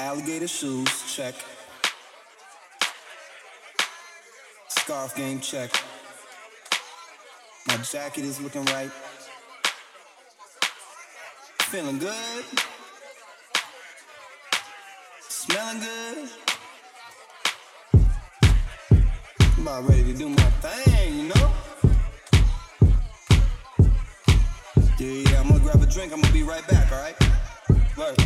Alligator shoes, check. Scarf game, check. My jacket is looking right. Feeling good. Smelling good. I'm about ready to do my thing, you know? Yeah, yeah, I'm gonna grab a drink. I'm gonna be right back, alright? Word.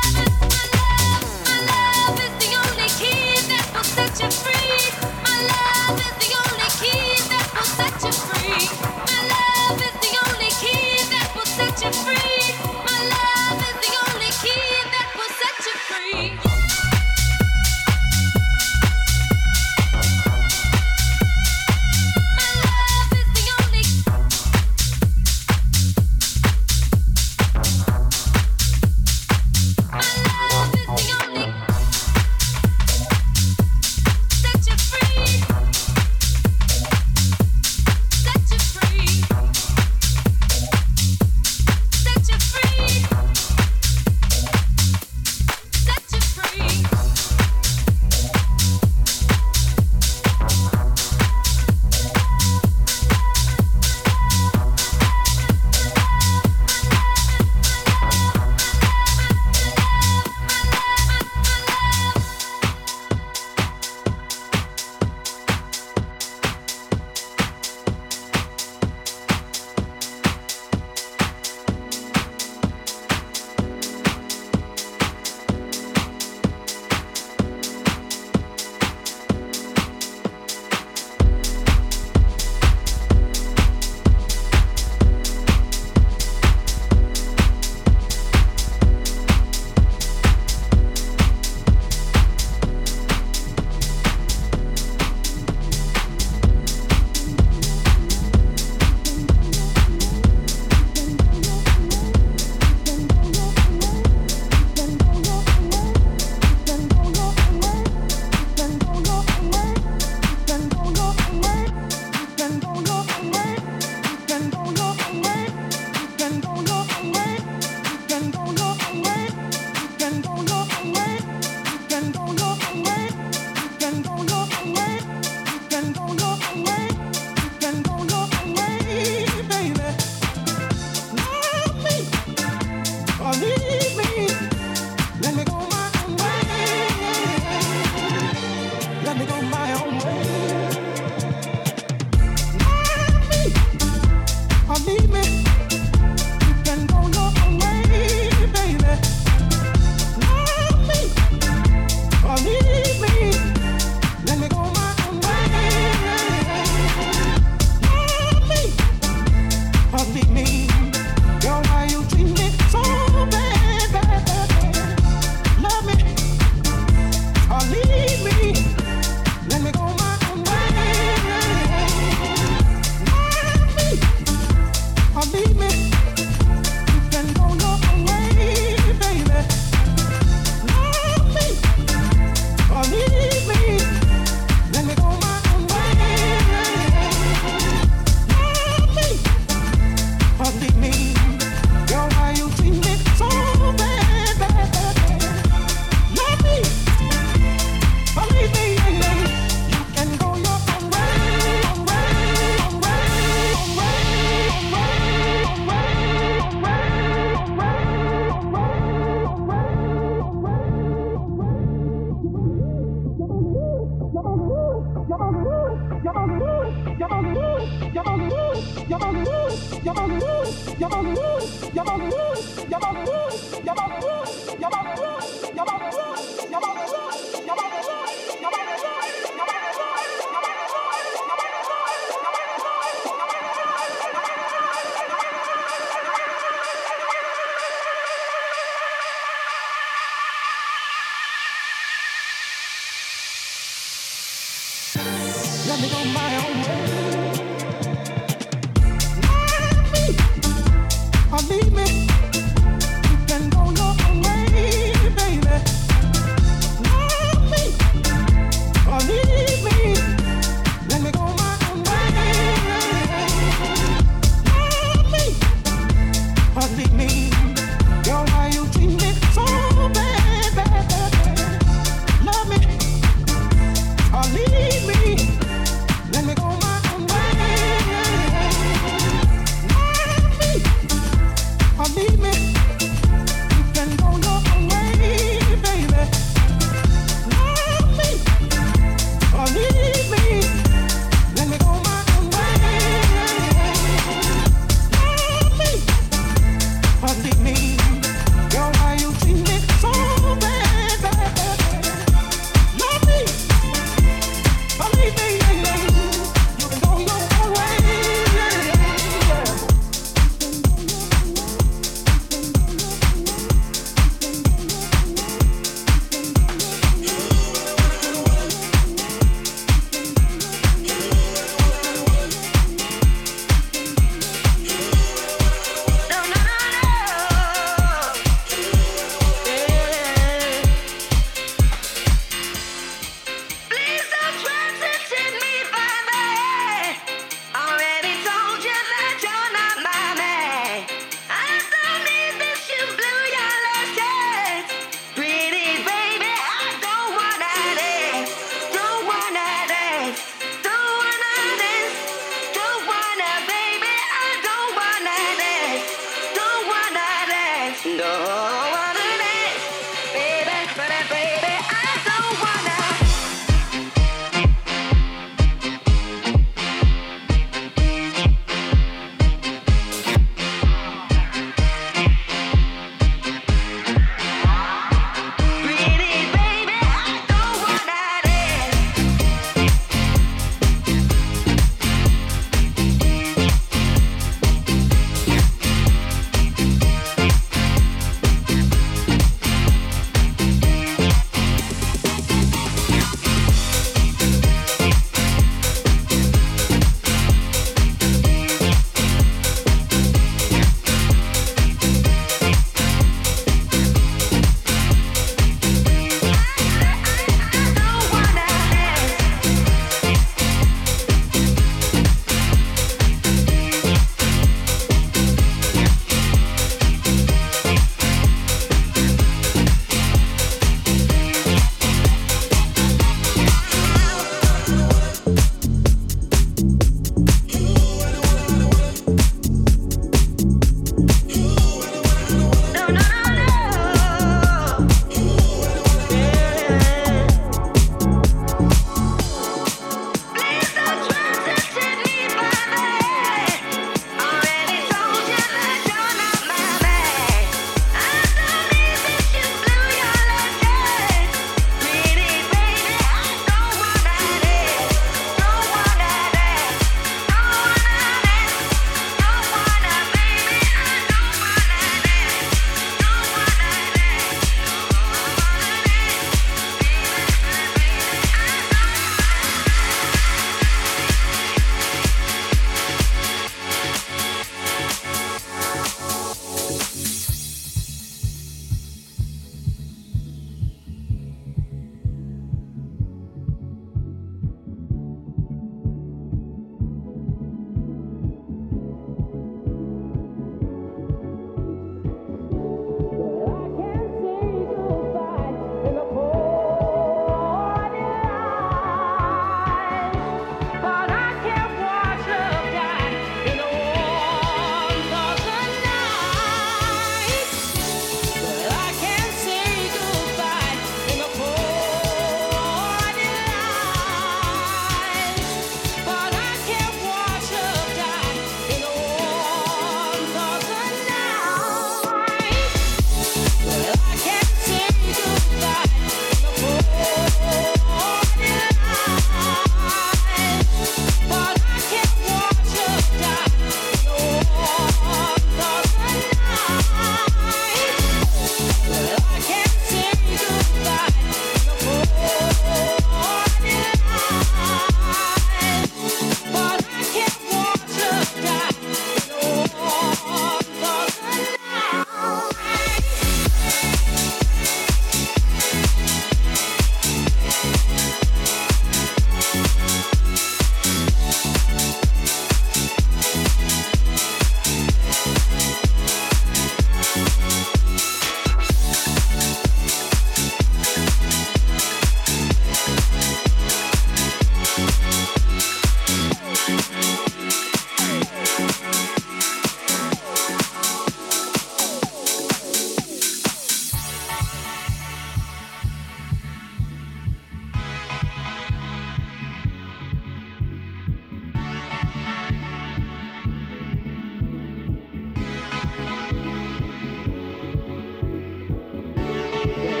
Yeah.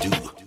Do.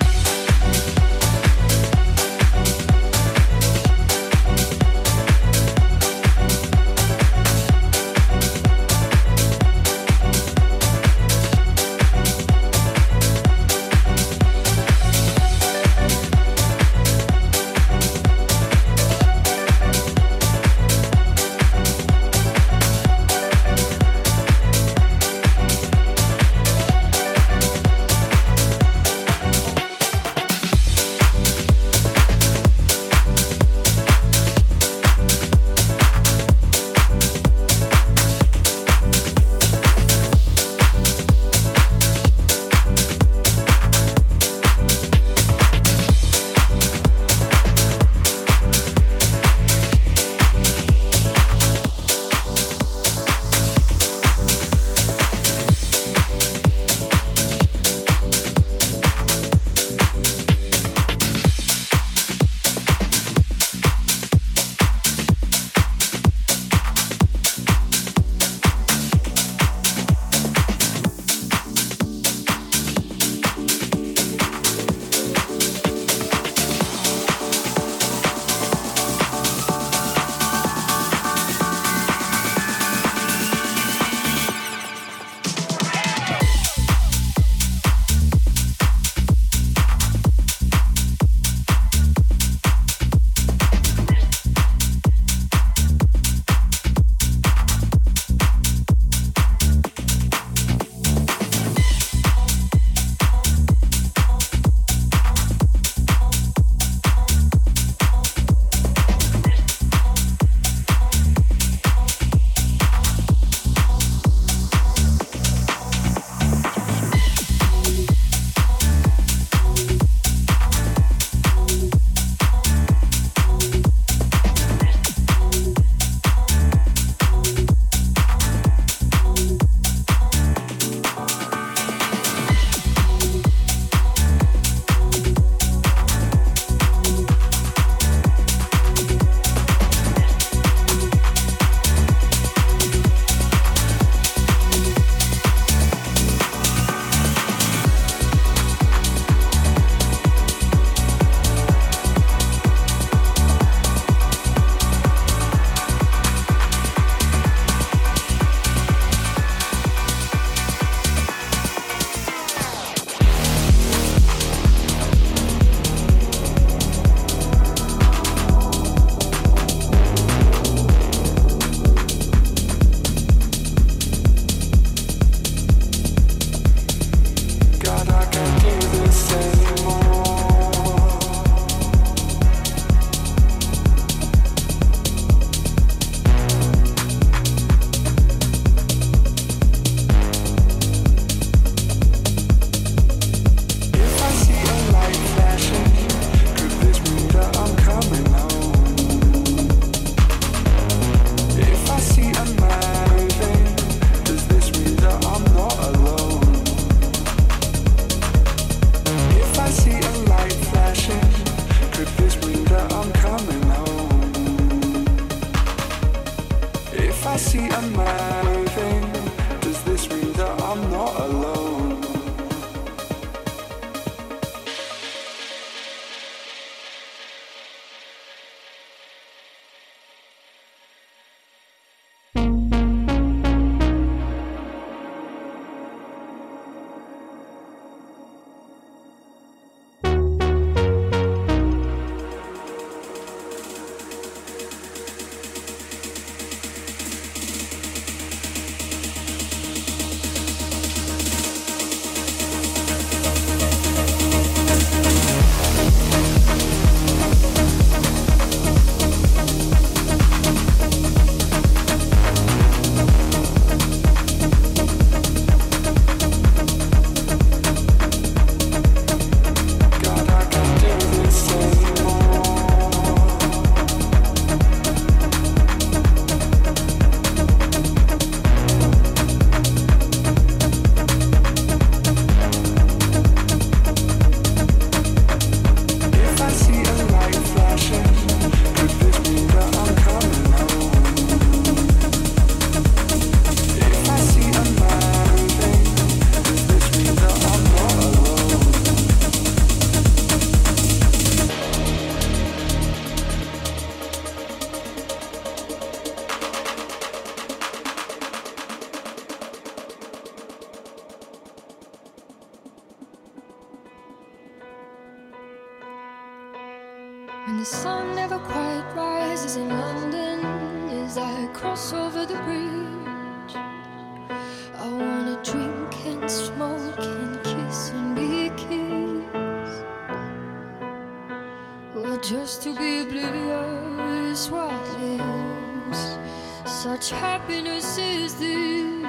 Such happiness is this,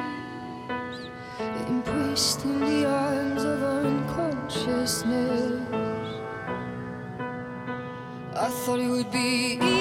embraced in the arms of unconsciousness. I thought it would be easier.